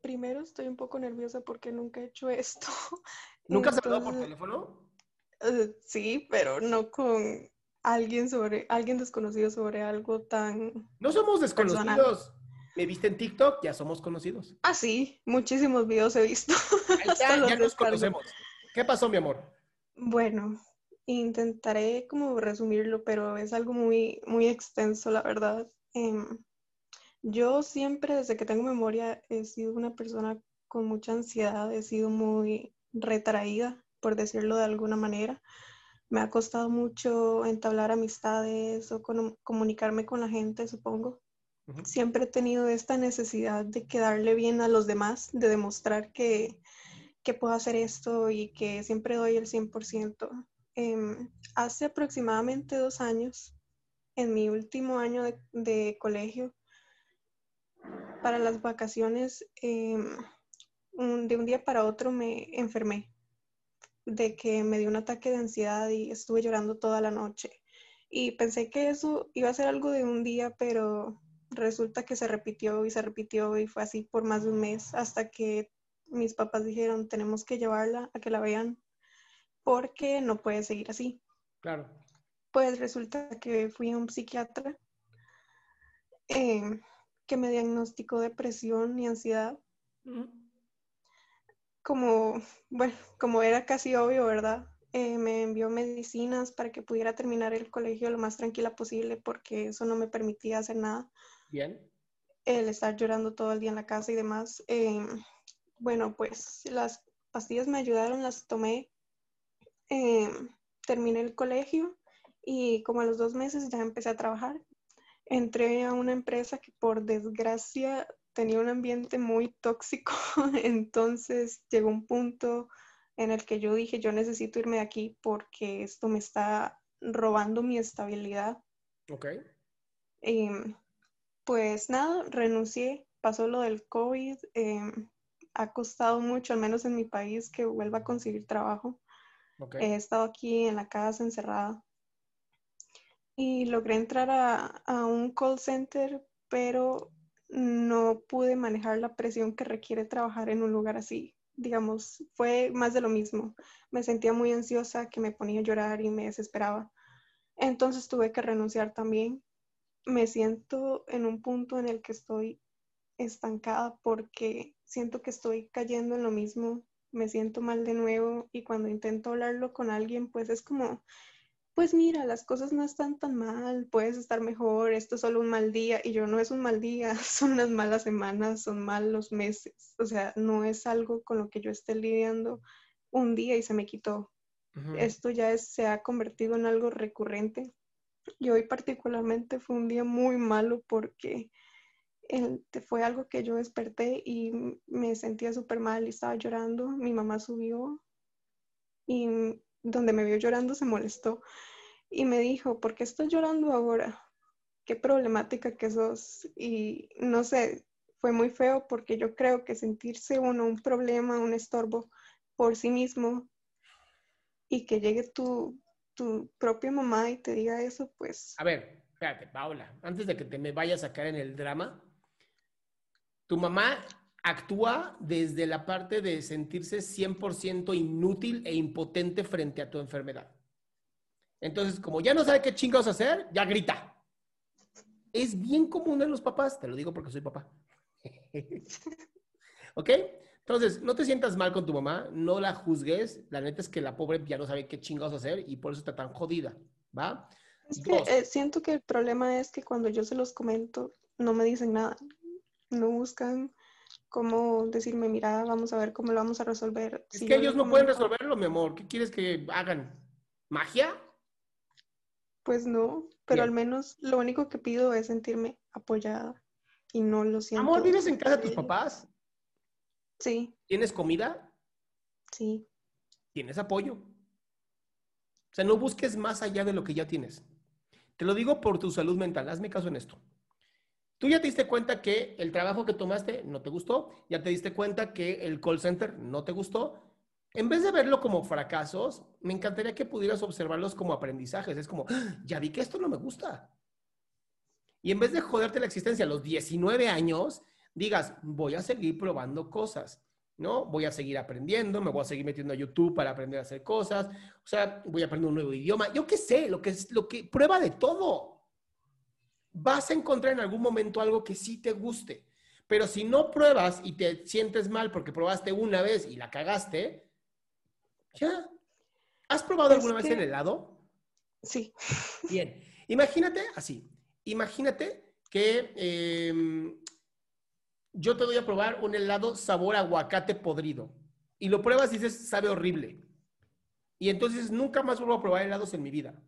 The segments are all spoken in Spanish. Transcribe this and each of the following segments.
primero estoy un poco nerviosa porque nunca he hecho esto. ¿Nunca has hablado por Entonces, teléfono? eh, sí, pero no con alguien sobre, alguien desconocido sobre algo tan... No somos Personal. desconocidos. Me viste en TikTok, ya somos conocidos. Ah, sí, muchísimos videos he visto. Ahí está, ya nos conocemos. ¿Qué pasó, mi amor? Bueno, intentaré como resumirlo, pero es algo muy, muy extenso, la verdad. Em, yo siempre, desde que tengo memoria, he sido una persona con mucha ansiedad, he sido muy retraída, por decirlo de alguna manera. Me ha costado mucho entablar amistades o comunicarme con la gente, supongo. Siempre he tenido esta necesidad de quedarle bien a los demás, de demostrar que, que puedo hacer esto y que siempre doy el 100%. Em, hace aproximadamente dos años, en mi último año de, de colegio, para las vacaciones, em, un- de un día para otro me enfermé, de que me dio un ataque de ansiedad y estuve llorando toda la noche. Y pensé que eso iba a ser algo de un día, pero resulta que se repitió y se repitió y fue así por más de un mes hasta que mis papás dijeron, tenemos que llevarla a que la vean porque no puede seguir así. Claro. Pues resulta que fui a un psiquiatra eh, que me diagnosticó depresión y ansiedad. Como, bueno, como era casi obvio, ¿verdad? Eh, me envió medicinas para que pudiera terminar el colegio lo más tranquila posible porque eso no me permitía hacer nada. Bien. El estar llorando todo el día en la casa y demás. Eh, bueno, pues las pastillas me ayudaron, las tomé. Eh, terminé el colegio y como a los dos meses ya empecé a trabajar. Entré a una empresa que por desgracia tenía un ambiente muy tóxico, entonces llegó un punto en el que yo dije, yo necesito irme de aquí porque esto me está robando mi estabilidad. Ok. Em, pues nada, renuncié, pasó lo del COVID, em, ha costado mucho, al menos en mi país, que vuelva a conseguir trabajo. Ok. He estado aquí en la casa encerrada y logré entrar a, a un call center, pero no pude manejar la presión que requiere trabajar en un lugar así. Digamos, fue más de lo mismo. Me sentía muy ansiosa, que me ponía a llorar y me desesperaba. Entonces tuve que renunciar también. Me siento en un punto en el que estoy estancada porque siento que estoy cayendo en lo mismo, me siento mal de nuevo y cuando intento hablarlo con alguien, pues es como, pues mira, las cosas no están tan mal, puedes estar mejor, esto es solo un mal día y yo no es un mal día, son unas malas semanas, son malos meses, o sea, no es algo con lo que yo esté lidiando un día y se me quitó. Esto ya es- se ha convertido en algo recurrente. Y hoy particularmente fue un día muy malo porque el- fue algo que yo desperté y me sentía súper mal y estaba llorando. Mi mamá subió y donde me vio llorando se molestó y me dijo, ¿por qué estás llorando ahora? Qué problemática que sos. Y no sé, fue muy feo porque yo creo que sentirse uno un problema, un estorbo por sí mismo y que llegue tu, tu propia mamá y te diga eso, pues A ver, espérate, Paula, antes de que te me vayas a caer en el drama, tu mamá actúa desde la parte de sentirse 100% inútil e impotente frente a tu enfermedad. Entonces, como ya no sabe qué chingados hacer, ya grita. Es bien común en los papás, te lo digo porque soy papá. ¿Ok? Entonces, no te sientas mal con tu mamá, no la juzgues. La neta es que la pobre ya no sabe qué chingados hacer y por eso está tan jodida, ¿va? Es que eh, siento que el problema es que cuando yo se los comento, no me dicen nada. No buscan cómo decirme, mira, vamos a ver cómo lo vamos a resolver. Es Si que ellos no pueden resolverlo, mi amor. ¿Qué quieres que hagan? ¿Magia? Pues no, pero al menos lo único que pido es sentirme apoyada y no lo siento. Amor, ¿vives en casa de tus papás? Sí, ¿Tienes comida? sí. ¿Tienes apoyo? O sea, no busques más allá de lo que ya tienes. Te lo digo por tu salud mental. Hazme caso en esto. Tú ya te diste cuenta que el trabajo que tomaste no te gustó, ya te diste cuenta que el call center no te gustó. En vez de verlo como fracasos, me encantaría que pudieras observarlos como aprendizajes. Es como, "Ah, ya vi que esto no me gusta. Y en vez de joderte la existencia a los 19 años, digas, voy a seguir probando cosas, ¿no? Voy a seguir aprendiendo, me voy a seguir metiendo a YouTube para aprender a hacer cosas, o sea, voy a aprender un nuevo idioma, yo qué sé, lo que es lo que prueba de todo. Vas a encontrar en algún momento algo que sí te guste, pero si no pruebas y te sientes mal porque probaste una vez y la cagaste, ya. ¿Has probado Es alguna vez el helado? Sí, Bien, imagínate así, imagínate que em, yo te doy a probar un helado sabor aguacate podrido y lo pruebas y dices, sabe horrible. Y entonces nunca más vuelvo a probar helados en mi vida.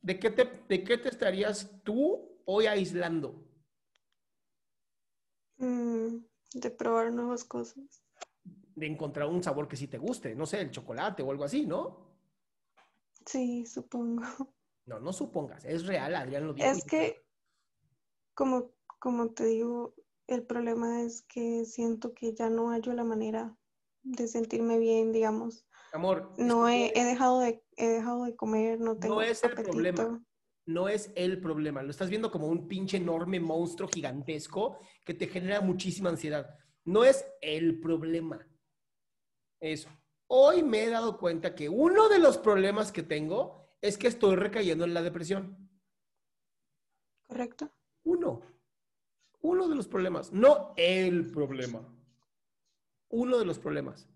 ¿De qué te, de qué te estarías tú hoy aislando? mm, de probar nuevas cosas. De encontrar un sabor que sí te guste, no sé, el chocolate o algo así, ¿no? Sí, supongo. No, no supongas, es real, Adrián lo dijo. Es que, como, como te digo, el problema es que siento que ya no hallo la manera de sentirme bien, digamos. Amor, No he, dejado de, he dejado de comer, no tengo es el apetito. problema. No es el problema. Lo estás viendo como un pinche enorme monstruo gigantesco que te genera muchísima ansiedad. No es el problema. Eso. Hoy me he dado cuenta que uno de los problemas que tengo es que estoy recayendo en la depresión. ¿Correcto? Uno. Uno de los problemas. No el problema. Uno de los problemas.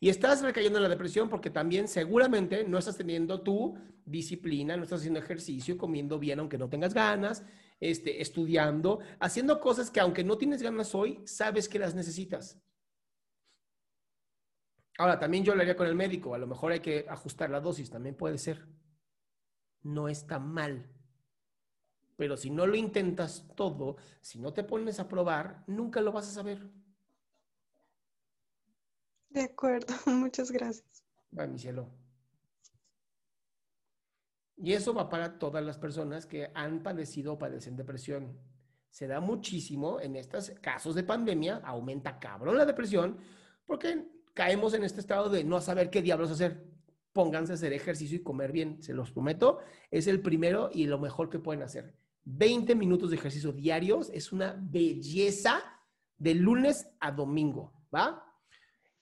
Y estás recayendo en la depresión porque también seguramente no estás teniendo tu disciplina, no estás haciendo ejercicio, comiendo bien aunque no tengas ganas, este, estudiando, haciendo cosas que aunque no tienes ganas hoy, sabes que las necesitas. Ahora, también yo hablaría con el médico, a lo mejor hay que ajustar la dosis, también puede ser. No está mal. Pero si no lo intentas todo, si no te pones a probar, nunca lo vas a saber. De acuerdo, muchas gracias. Va, mi cielo. Y eso va para todas las personas que han padecido o padecen depresión. Se da muchísimo en estos casos de pandemia, aumenta cabrón la depresión, porque caemos en este estado de no saber qué diablos hacer. Pónganse a hacer ejercicio y comer bien, se los prometo. Es el primero y lo mejor que pueden hacer. 20 minutos de ejercicio diarios es una belleza de lunes a domingo, ¿va?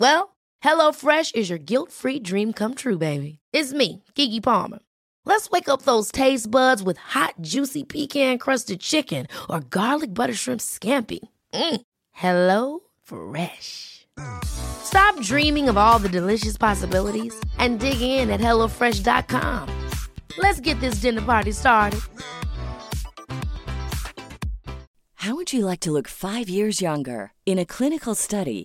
Well, HelloFresh is your guilt free dream come true, baby. It's me, Kiki Palmer. Let's wake up those taste buds with hot, juicy pecan crusted chicken or garlic butter shrimp scampi. Mm. Hello Fresh. Stop dreaming of all the delicious possibilities and dig in at HelloFresh.com. Let's get this dinner party started. How would you like to look five years younger? In a clinical study,